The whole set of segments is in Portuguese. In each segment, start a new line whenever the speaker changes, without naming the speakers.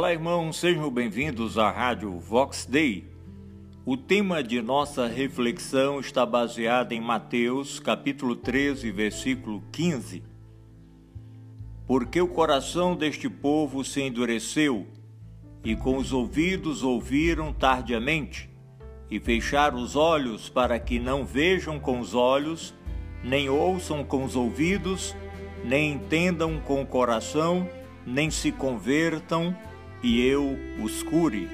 Olá, irmãos, sejam bem-vindos à Rádio Vox Day. O tema de nossa reflexão está baseado em Mateus, capítulo 13, versículo 15. Porque o coração deste povo se endureceu, e com os ouvidos ouviram tardiamente, e fecharam os olhos para que não vejam com os olhos, nem ouçam com os ouvidos, nem entendam com o coração, nem se convertam e eu os cure.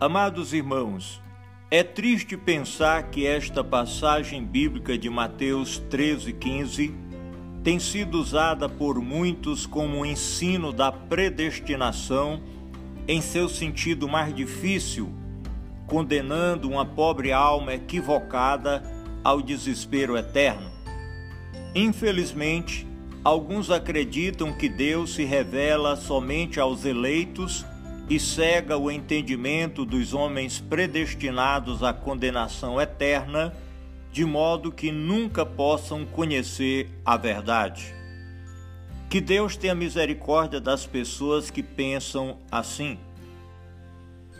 Amados irmãos, é triste pensar que esta passagem bíblica de Mateus 13,15 tem sido usada por muitos como um ensino da predestinação em seu sentido mais difícil, condenando uma pobre alma equivocada ao desespero eterno. Infelizmente, Alguns acreditam que Deus se revela somente aos eleitos e cega o entendimento dos homens predestinados à condenação eterna, de modo que nunca possam conhecer a verdade. Que Deus tenha misericórdia das pessoas que pensam assim.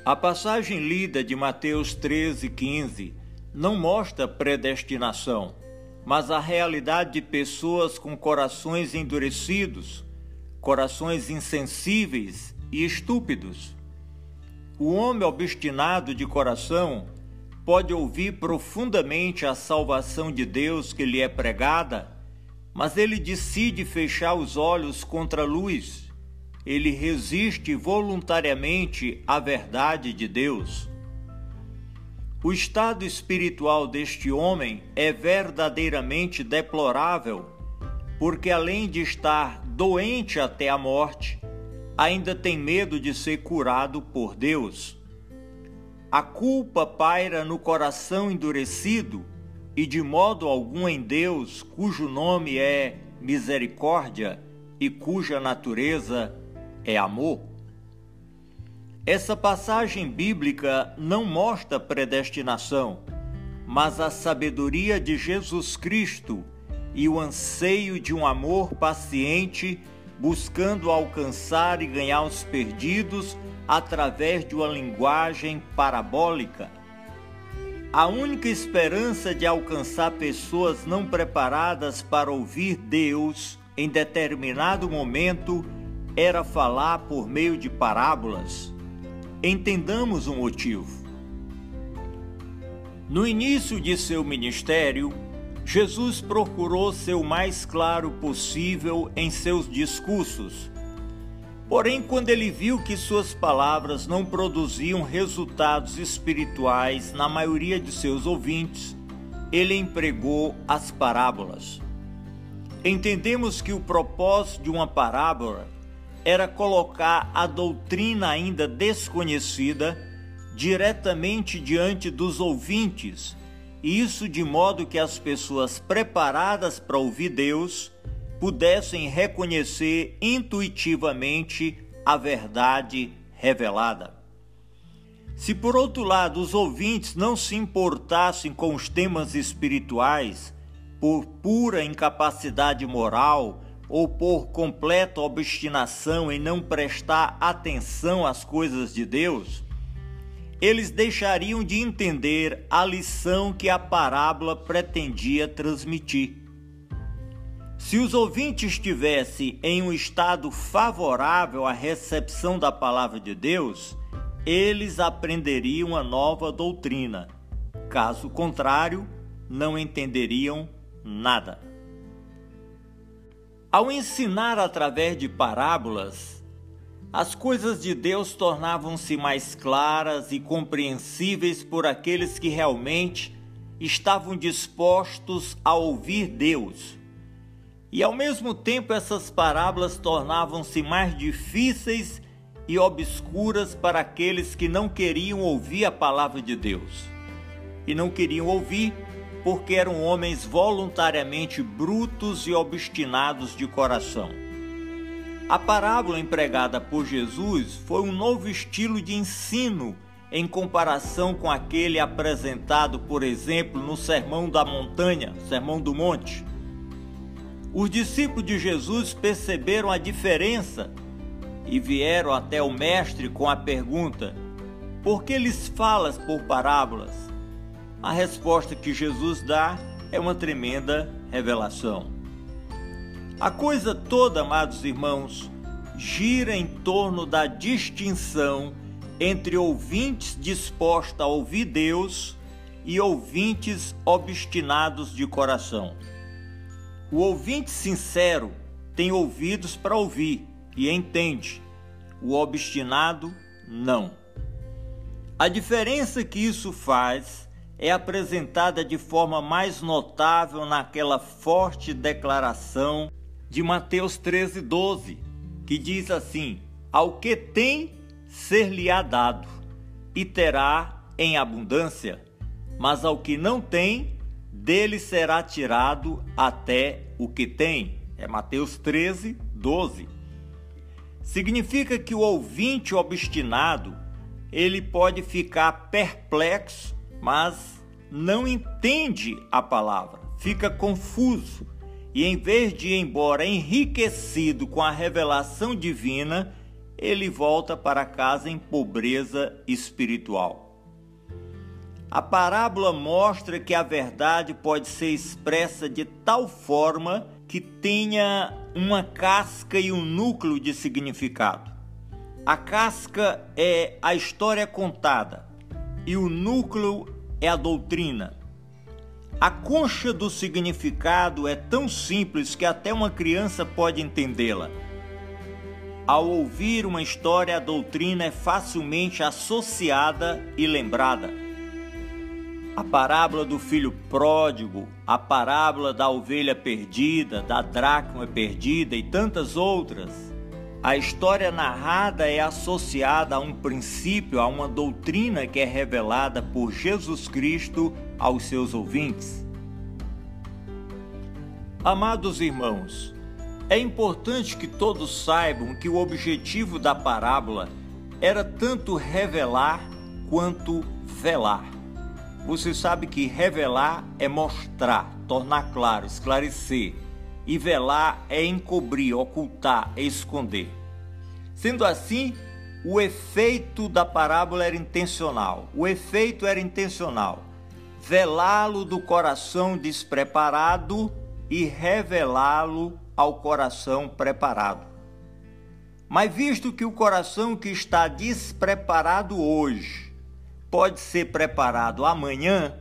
A passagem lida de Mateus 13, 15 não mostra predestinação mas a realidade de pessoas com corações endurecidos, corações insensíveis e estúpidos. O homem obstinado de coração pode ouvir profundamente a salvação de Deus que lhe é pregada, mas ele decide fechar os olhos contra a luz. Ele resiste voluntariamente à verdade de Deus. O estado espiritual deste homem é verdadeiramente deplorável, porque além de estar doente até a morte, ainda tem medo de ser curado por Deus. A culpa paira no coração endurecido e de modo algum em Deus, cujo nome é misericórdia e cuja natureza é amor. Essa passagem bíblica não mostra predestinação, mas a sabedoria de Jesus Cristo e o anseio de um amor paciente buscando alcançar e ganhar os perdidos através de uma linguagem parabólica. A única esperança de alcançar pessoas não preparadas para ouvir Deus em determinado momento era falar por meio de parábolas. Entendamos o motivo. No início de seu ministério, Jesus procurou ser o mais claro possível em seus discursos. Porém, quando ele viu que suas palavras não produziam resultados espirituais na maioria de seus ouvintes, ele empregou as parábolas. Entendemos que o propósito de uma parábola era colocar a doutrina ainda desconhecida diretamente diante dos ouvintes, e isso de modo que as pessoas preparadas para ouvir Deus pudessem reconhecer intuitivamente a verdade revelada. Se por outro lado os ouvintes não se importassem com os temas espirituais por pura incapacidade moral ou por completa obstinação em não prestar atenção às coisas de Deus, eles deixariam de entender a lição que a parábola pretendia transmitir. Se os ouvintes estivessem em um estado favorável à recepção da palavra de Deus, eles aprenderiam a nova doutrina. Caso contrário, não entenderiam nada. Ao ensinar através de parábolas, as coisas de Deus tornavam-se mais claras e compreensíveis por aqueles que realmente estavam dispostos a ouvir Deus. E ao mesmo tempo, essas parábolas tornavam-se mais difíceis e obscuras para aqueles que não queriam ouvir a palavra de Deus. E não queriam ouvir porque eram homens voluntariamente brutos e obstinados de coração. A parábola empregada por Jesus foi um novo estilo de ensino em comparação com aquele apresentado, por exemplo, no Sermão da Montanha, Sermão do Monte. Os discípulos de Jesus perceberam a diferença e vieram até o Mestre com a pergunta: Por que lhes falas por parábolas? A resposta que Jesus dá é uma tremenda revelação. A coisa toda, amados irmãos, gira em torno da distinção entre ouvintes dispostos a ouvir Deus e ouvintes obstinados de coração. O ouvinte sincero tem ouvidos para ouvir e entende, o obstinado não. A diferença que isso faz é apresentada de forma mais notável naquela forte declaração de Mateus 13:12, que diz assim: Ao que tem ser-lhe-á dado, e terá em abundância, mas ao que não tem, dele será tirado até o que tem. É Mateus 13, 12. Significa que o ouvinte obstinado, ele pode ficar perplexo, mas não entende a palavra, fica confuso e em vez de ir embora enriquecido com a revelação divina, ele volta para casa em pobreza espiritual. A parábola mostra que a verdade pode ser expressa de tal forma que tenha uma casca e um núcleo de significado. A casca é a história contada e o núcleo é a doutrina. A concha do significado é tão simples que até uma criança pode entendê-la. Ao ouvir uma história, a doutrina é facilmente associada e lembrada. A parábola do filho pródigo, a parábola da ovelha perdida, da dracma perdida e tantas outras. A história narrada é associada a um princípio, a uma doutrina que é revelada por Jesus Cristo aos seus ouvintes. Amados irmãos, é importante que todos saibam que o objetivo da parábola era tanto revelar quanto velar. Você sabe que revelar é mostrar, tornar claro, esclarecer, e velar é encobrir, ocultar, esconder. Sendo assim, o efeito da parábola era intencional. O efeito era intencional. Velá-lo do coração despreparado e revelá-lo ao coração preparado. Mas visto que o coração que está despreparado hoje pode ser preparado amanhã,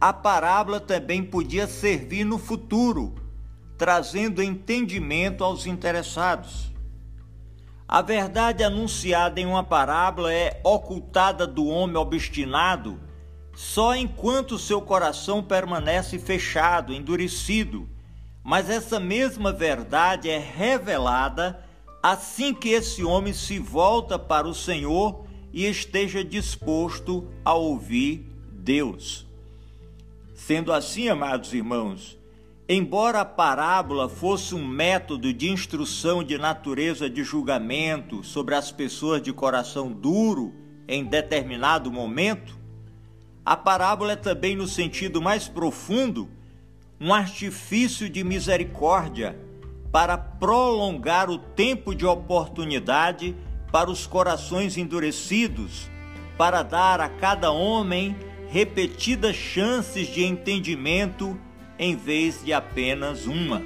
a parábola também podia servir no futuro, trazendo entendimento aos interessados. A verdade anunciada em uma parábola é ocultada do homem obstinado só enquanto seu coração permanece fechado, endurecido mas essa mesma verdade é revelada assim que esse homem se volta para o Senhor e esteja disposto a ouvir Deus. Sendo assim, amados irmãos, embora a parábola fosse um método de instrução de natureza de julgamento sobre as pessoas de coração duro em determinado momento, a parábola é também, no sentido mais profundo, um artifício de misericórdia para prolongar o tempo de oportunidade para os corações endurecidos, para dar a cada homem repetidas chances de entendimento em vez de apenas uma.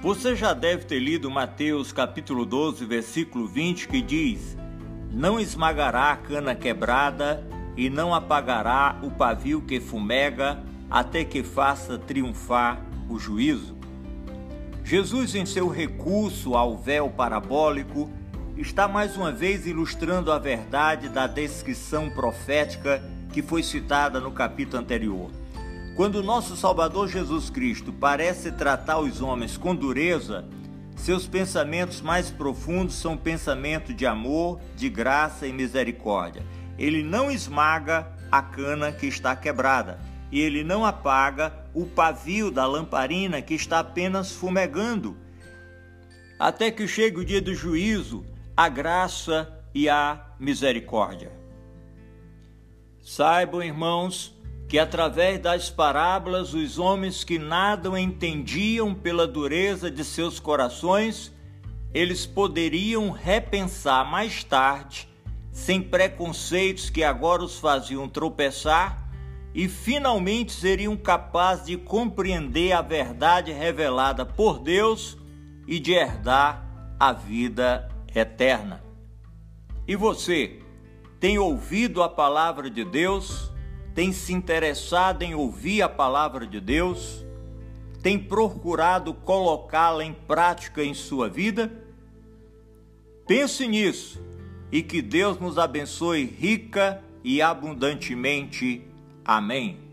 Você já deve ter lido Mateus capítulo 12, versículo 20, que diz: Não esmagará a cana quebrada e não apagará o pavio que fumega até que faça triunfar o juízo. Jesus, em seu recurso ao véu parabólico, está mais uma vez ilustrando a verdade da descrição profética que foi citada no capítulo anterior. Quando nosso Salvador Jesus Cristo parece tratar os homens com dureza, seus pensamentos mais profundos são pensamentos de amor, de graça e misericórdia. Ele não esmaga a cana que está quebrada e ele não apaga o pavio da lamparina que está apenas fumegando, até que chegue o dia do juízo, a graça e a misericórdia. Saibam, irmãos, que através das parábolas os homens que nada entendiam pela dureza de seus corações, eles poderiam repensar mais tarde, sem preconceitos que agora os faziam tropeçar, e finalmente seriam capazes de compreender a verdade revelada por Deus e de herdar a vida eterna. E você tem ouvido a palavra de Deus? Tem se interessado em ouvir a palavra de Deus? Tem procurado colocá-la em prática em sua vida? Pense nisso e que Deus nos abençoe rica e abundantemente. Amém.